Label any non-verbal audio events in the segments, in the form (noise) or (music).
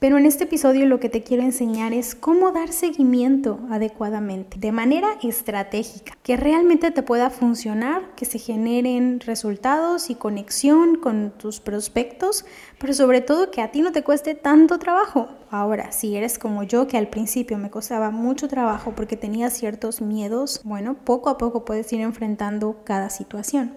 Pero en este episodio lo que te quiero enseñar es cómo dar seguimiento adecuadamente, de manera estratégica, que realmente te pueda funcionar, que se generen resultados y conexión con tus prospectos, pero sobre todo que a ti no te cueste tanto trabajo. Ahora, si eres como yo, que al principio me costaba mucho trabajo porque tenía ciertos miedos, bueno, poco a poco puedes ir enfrentando cada situación.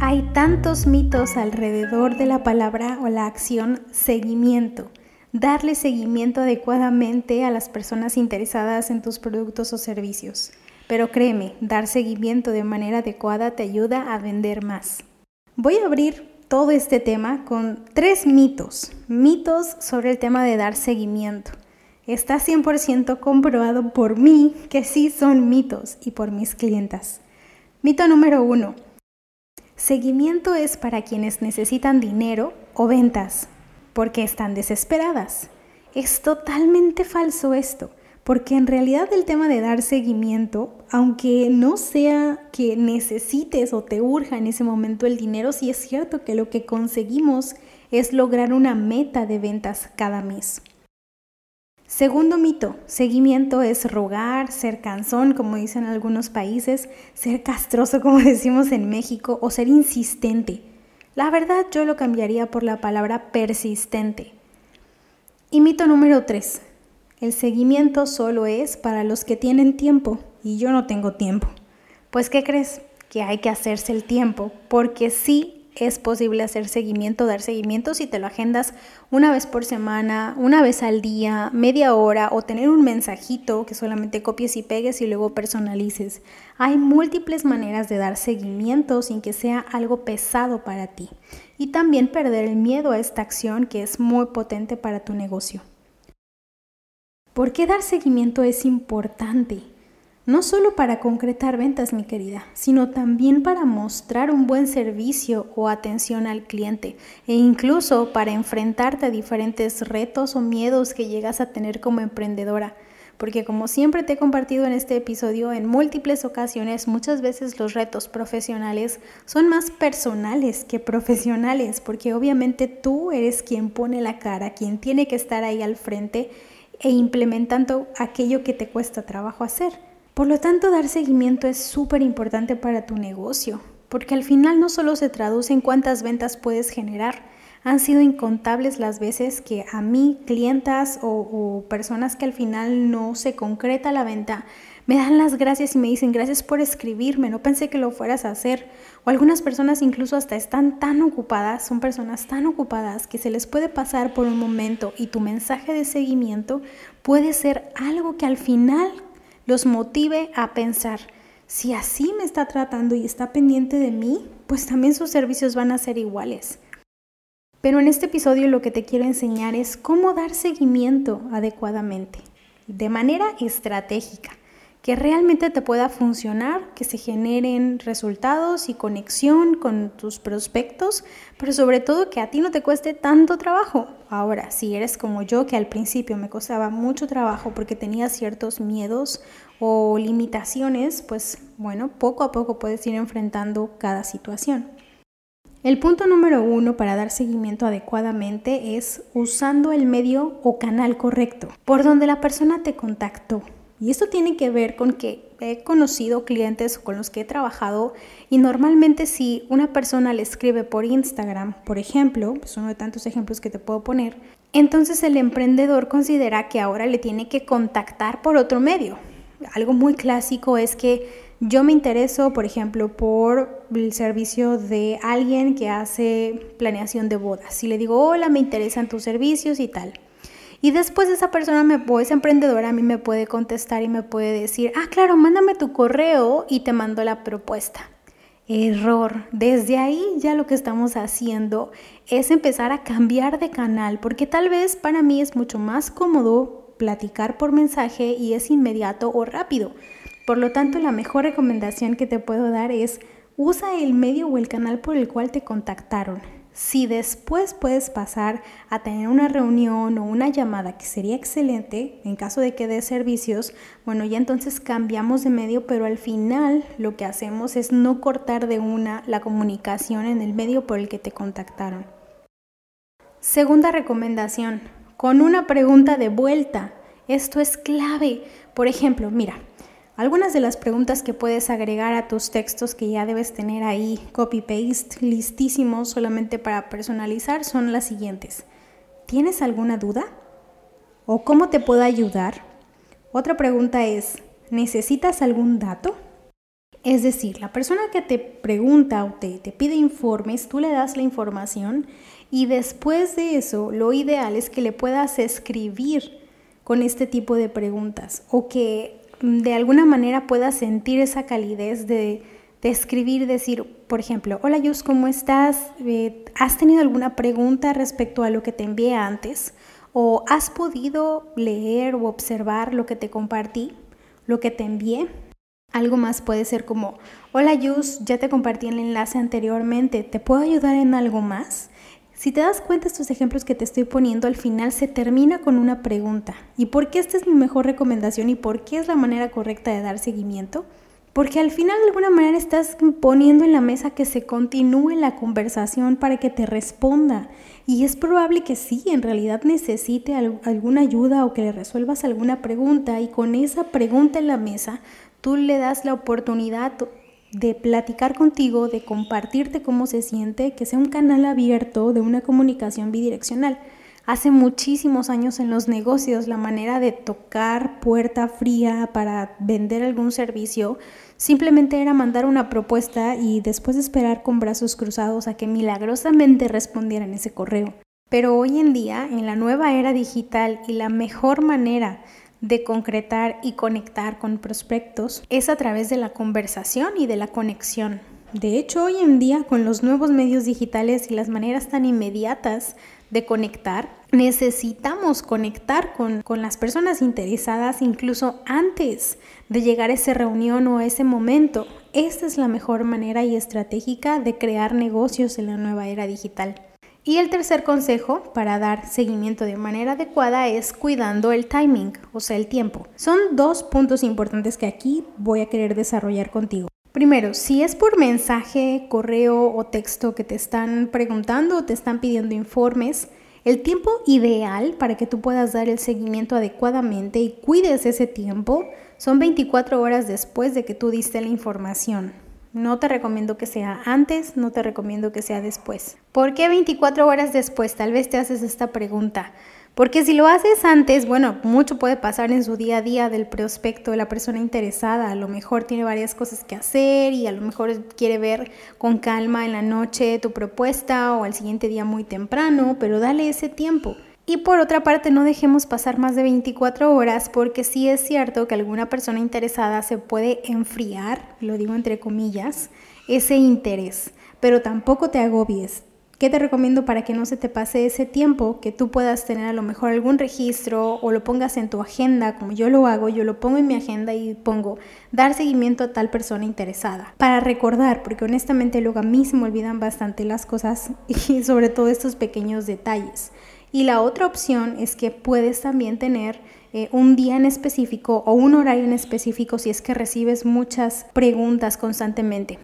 Hay tantos mitos alrededor de la palabra o la acción seguimiento. Darle seguimiento adecuadamente a las personas interesadas en tus productos o servicios. Pero créeme, dar seguimiento de manera adecuada te ayuda a vender más. Voy a abrir todo este tema con tres mitos. Mitos sobre el tema de dar seguimiento. Está 100% comprobado por mí que sí son mitos y por mis clientas. Mito número uno Seguimiento es para quienes necesitan dinero o ventas, porque están desesperadas. Es totalmente falso esto, porque en realidad el tema de dar seguimiento, aunque no sea que necesites o te urja en ese momento el dinero, sí es cierto que lo que conseguimos es lograr una meta de ventas cada mes. Segundo mito, seguimiento es rogar, ser cansón, como dicen algunos países, ser castroso, (laughs) como decimos en México, o ser insistente. La verdad yo lo cambiaría por la palabra persistente. Y mito número tres, el seguimiento solo es para los que tienen tiempo y yo no tengo tiempo. Pues ¿qué crees? Que hay que hacerse el tiempo, porque sí es posible hacer seguimiento, dar seguimiento si te lo agendas una vez por semana, una vez al día, media hora o tener un mensajito que solamente copies y pegues y luego personalices. Hay múltiples maneras de dar seguimiento sin que sea algo pesado para ti y también perder el miedo a esta acción que es muy potente para tu negocio. ¿Por qué dar seguimiento es importante? No solo para concretar ventas, mi querida, sino también para mostrar un buen servicio o atención al cliente e incluso para enfrentarte a diferentes retos o miedos que llegas a tener como emprendedora. Porque como siempre te he compartido en este episodio, en múltiples ocasiones, muchas veces los retos profesionales son más personales que profesionales, porque obviamente tú eres quien pone la cara, quien tiene que estar ahí al frente e implementando aquello que te cuesta trabajo hacer. Por lo tanto, dar seguimiento es súper importante para tu negocio, porque al final no solo se traduce en cuántas ventas puedes generar, han sido incontables las veces que a mí, clientas o, personas que al final no se concreta la venta, me dan las gracias y me dicen gracias por escribirme, no pensé que lo fueras a hacer. O algunas personas incluso hasta están tan ocupadas, son personas tan ocupadas que se les puede pasar por un momento y tu mensaje de seguimiento puede ser algo que al final los motive a pensar, si así me está tratando y está pendiente de mí, pues también sus servicios van a ser iguales. Pero en este episodio lo que te quiero enseñar es cómo dar seguimiento adecuadamente, de manera estratégica que realmente te pueda funcionar, que se generen resultados y conexión con tus prospectos, pero sobre todo que a ti no te cueste tanto trabajo. Ahora, si eres como yo, que al principio me costaba mucho trabajo porque tenía ciertos miedos o limitaciones, pues bueno, poco a poco puedes ir enfrentando cada situación. El punto número uno para dar seguimiento adecuadamente es usando el medio o canal correcto, por donde la persona te contactó. Y esto tiene que ver con que he conocido clientes con los que he trabajado y normalmente si una persona le escribe por Instagram, por ejemplo, es uno de tantos ejemplos que te puedo poner, entonces el emprendedor considera que ahora le tiene que contactar por otro medio. Algo muy clásico es que yo me intereso, por ejemplo, por el servicio de alguien que hace planeación de bodas. Si le digo, hola, me interesan tus servicios y tal. Y después esa persona, me, o esa emprendedora a mí me puede contestar y me puede decir, ah, claro, mándame tu correo y te mando la propuesta. Error. Desde ahí ya lo que estamos haciendo es empezar a cambiar de canal, porque tal vez para mí es mucho más cómodo platicar por mensaje y es inmediato o rápido. Por lo tanto, la mejor recomendación que te puedo dar es usa el medio o el canal por el cual te contactaron. Si después puedes pasar a tener una reunión o una llamada, que sería excelente en caso de que dé servicios, bueno, ya entonces cambiamos de medio, pero al final lo que hacemos es no cortar de una la comunicación en el medio por el que te contactaron. Segunda recomendación, con una pregunta de vuelta. Esto es clave. Por ejemplo, mira, algunas de las preguntas que puedes agregar a tus textos que ya debes tener ahí copy-paste listísimos solamente para personalizar son las siguientes. ¿Tienes alguna duda? ¿O cómo te puedo ayudar? Otra pregunta es, ¿necesitas algún dato? Es decir, la persona que te pregunta o te, te, pide informes, tú le das la información y después de eso lo ideal es que le puedas escribir con este tipo de preguntas o que de alguna manera puedas sentir esa calidez de, escribir, decir, por ejemplo, hola Yus, ¿cómo estás? Eh, ¿Has tenido alguna pregunta respecto a lo que te envié antes? ¿O has podido leer o observar lo que te compartí, lo que te envié? Algo más puede ser como, hola Yus, ya te compartí el enlace anteriormente, ¿te puedo ayudar en algo más? Si te das cuenta, estos ejemplos que te estoy poniendo al final se termina con una pregunta. ¿Y por qué esta es mi mejor recomendación y por qué es la manera correcta de dar seguimiento? Porque al final de alguna manera estás poniendo en la mesa que se continúe la conversación para que te responda. Y es probable que sí, en realidad necesite alguna ayuda o que le resuelvas alguna pregunta y con esa pregunta en la mesa tú le das la oportunidad de platicar contigo, de compartirte cómo se siente, que sea un canal abierto de una comunicación bidireccional. Hace muchísimos años en los negocios la manera de tocar puerta fría para vender algún servicio simplemente era mandar una propuesta y después esperar con brazos cruzados a que milagrosamente respondieran ese correo. Pero hoy en día, en la nueva era digital y la mejor manera de concretar y conectar con prospectos es a través de la conversación y de la conexión. De hecho, hoy en día, con los nuevos medios digitales y las maneras tan inmediatas de conectar, necesitamos conectar con, con, las personas interesadas incluso antes de llegar a esa reunión o a ese momento. Esta es la mejor manera y estratégica de crear negocios en la nueva era digital. Y el tercer consejo para dar seguimiento de manera adecuada es cuidando el timing, o sea, el tiempo. Son dos puntos importantes que aquí voy a querer desarrollar contigo. Primero, si es por mensaje, correo o texto que te están preguntando o te están pidiendo informes, el tiempo ideal para que tú puedas dar el seguimiento adecuadamente y cuides ese tiempo son 24 horas después de que tú diste la información. No te recomiendo que sea antes, no te recomiendo que sea después. ¿Por qué 24 horas después? Tal vez te haces esta pregunta. Porque si lo haces antes, bueno, mucho puede pasar en su día a día del prospecto, de la persona interesada. A lo mejor tiene varias cosas que hacer y a lo mejor quiere ver con calma en la noche tu propuesta o al siguiente día muy temprano, pero dale ese tiempo. Y por otra parte, no dejemos pasar más de 24 horas porque sí es cierto que alguna persona interesada se puede enfriar, lo digo entre comillas, ese interés, pero tampoco te agobies. ¿Qué te recomiendo para que no se te pase ese tiempo? Que tú puedas tener a lo mejor algún registro o lo pongas en tu agenda, como yo lo hago, yo lo pongo en mi agenda y pongo dar seguimiento a tal persona interesada. Para recordar, porque honestamente luego a mí se me olvidan bastante las cosas (laughs) y sobre todo estos pequeños detalles. Y la otra opción es que puedes también tener eh, un día en específico o un horario en específico si es que recibes muchas preguntas constantemente.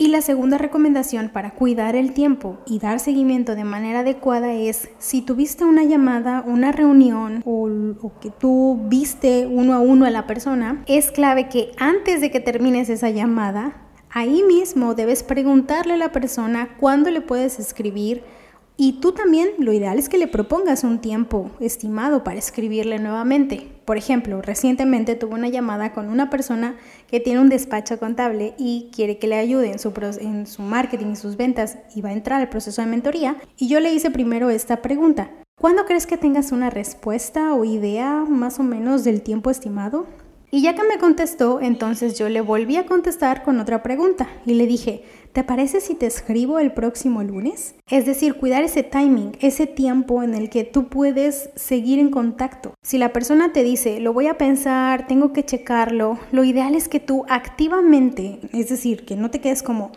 Y la segunda recomendación para cuidar el tiempo y dar seguimiento de manera adecuada es si tuviste una llamada, una reunión o, o, que tú viste uno a uno a la persona, es clave que antes de que termines esa llamada, ahí mismo debes preguntarle a la persona cuándo le puedes escribir, y tú también lo ideal es que le propongas un tiempo estimado para escribirle nuevamente. Por ejemplo, recientemente tuve una llamada con una persona que tiene un despacho contable y quiere que le ayude en su, en su marketing y sus ventas y va a entrar al proceso de mentoría. Y yo le hice primero esta pregunta. ¿Cuándo crees que tengas una respuesta o idea más o menos del tiempo estimado? Y ya que me contestó, entonces yo le volví a contestar con otra pregunta y le dije, ¿te parece si te escribo el próximo lunes? Es decir, cuidar ese timing, ese tiempo en el que tú puedes seguir en contacto. Si la persona te dice, lo voy a pensar, tengo que checarlo, lo ideal es que tú activamente, es decir, que no te quedes como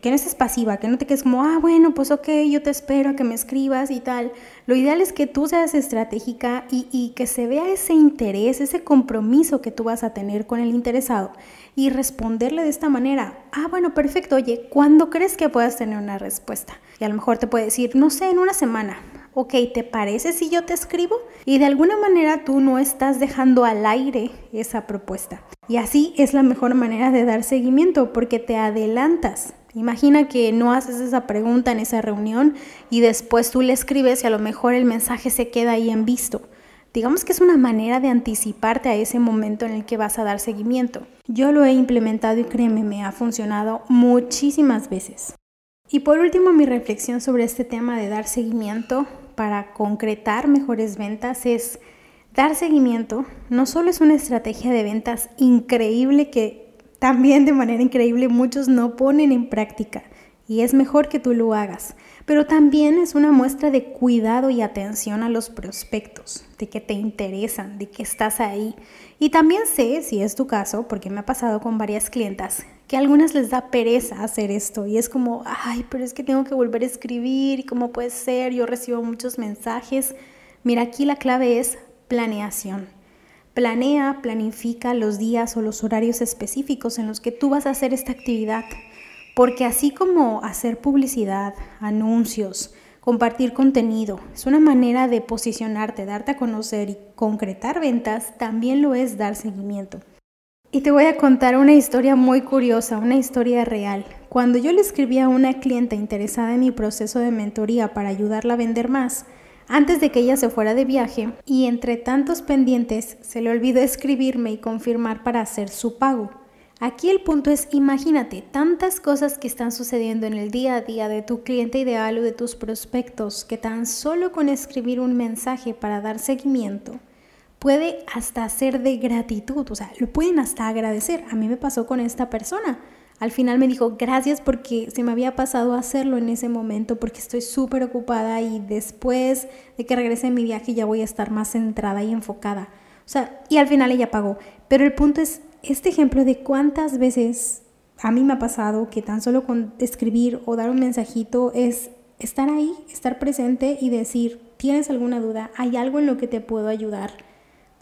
que no estés pasiva, que no te quedes como, ah, bueno, pues ok, yo te espero a que me escribas y tal. Lo ideal es que tú seas estratégica y, y, que se vea ese interés, ese compromiso que tú vas a tener con el interesado y responderle de esta manera, ah, bueno, perfecto, oye, ¿cuándo crees que puedas tener una respuesta? Y a lo mejor te puede decir, no sé, en una semana. Ok, ¿te parece si yo te escribo? Y de alguna manera tú no estás dejando al aire esa propuesta. Y así es la mejor manera de dar seguimiento porque te adelantas Imagina que no haces esa pregunta en esa reunión y después tú le escribes y a lo mejor el mensaje se queda ahí en visto. Digamos que es una manera de anticiparte a ese momento en el que vas a dar seguimiento. Yo lo he implementado y créeme, me ha funcionado muchísimas veces. Y por último, mi reflexión sobre este tema de dar seguimiento para concretar mejores ventas es dar seguimiento no solo es una estrategia de ventas increíble que también de manera increíble muchos no ponen en práctica y es mejor que tú lo hagas, pero también es una muestra de cuidado y atención a los prospectos, de que te interesan, de que estás ahí. Y también sé, si es tu caso, porque me ha pasado con varias clientas, que a algunas les da pereza hacer esto y es como, ay, pero es que tengo que volver a escribir y cómo puede ser, yo recibo muchos mensajes. Mira, aquí la clave es planeación. Planea, planifica los días o los horarios específicos en los que tú vas a hacer esta actividad, porque así como hacer publicidad, anuncios, compartir contenido, es una manera de posicionarte, darte a conocer y concretar ventas, también lo es dar seguimiento. Y te voy a contar una historia muy curiosa, una historia real. Cuando yo le escribí a una clienta interesada en mi proceso de mentoría para ayudarla a vender más, antes de que ella se fuera de viaje y entre tantos pendientes se le olvidó escribirme y confirmar para hacer su pago. Aquí el punto es, imagínate tantas cosas que están sucediendo en el día a día de tu cliente ideal o de tus prospectos que tan solo con escribir un mensaje para dar seguimiento puede hasta ser de gratitud, o sea, lo pueden hasta agradecer. A mí me pasó con esta persona. Al final me dijo, gracias porque se me había pasado hacerlo en ese momento porque estoy súper ocupada y después de que regrese mi viaje ya voy a estar más centrada y enfocada. O sea, y al final ella pagó. Pero el punto es este ejemplo de cuántas veces a mí me ha pasado que tan solo con escribir o dar un mensajito es estar ahí, estar presente y decir, ¿tienes alguna duda? ¿Hay algo en lo que te puedo ayudar?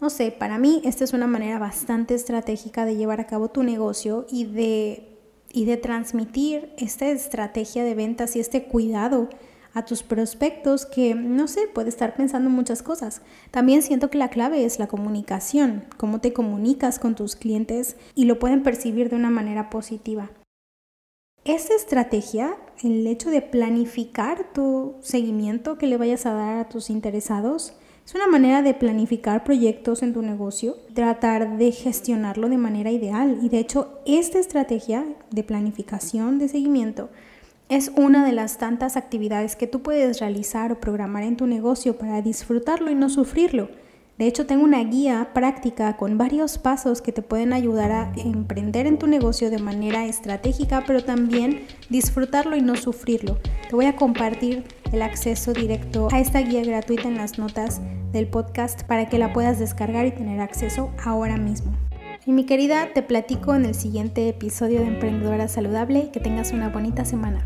No sé, para mí esta es una manera bastante estratégica de llevar a cabo tu negocio y de y de transmitir esta estrategia de ventas y este cuidado a tus prospectos que, no sé, puede estar pensando muchas cosas. También siento que la clave es la comunicación, cómo te comunicas con tus clientes y lo pueden percibir de una manera positiva. Esta estrategia, el hecho de planificar tu seguimiento que le vayas a dar a tus interesados, es una manera de planificar proyectos en tu negocio, tratar de gestionarlo de manera ideal. Y de hecho, esta estrategia de planificación de seguimiento es una de las tantas actividades que tú puedes realizar o programar en tu negocio para disfrutarlo y no sufrirlo. De hecho, tengo una guía práctica con varios pasos que te pueden ayudar a emprender en tu negocio de manera estratégica, pero también disfrutarlo y no sufrirlo. Te voy a compartir el acceso directo a esta guía gratuita en las notas del podcast para que la puedas descargar y tener acceso ahora mismo. Y mi querida, te platico en el siguiente episodio de Emprendedora Saludable. Que tengas una bonita semana.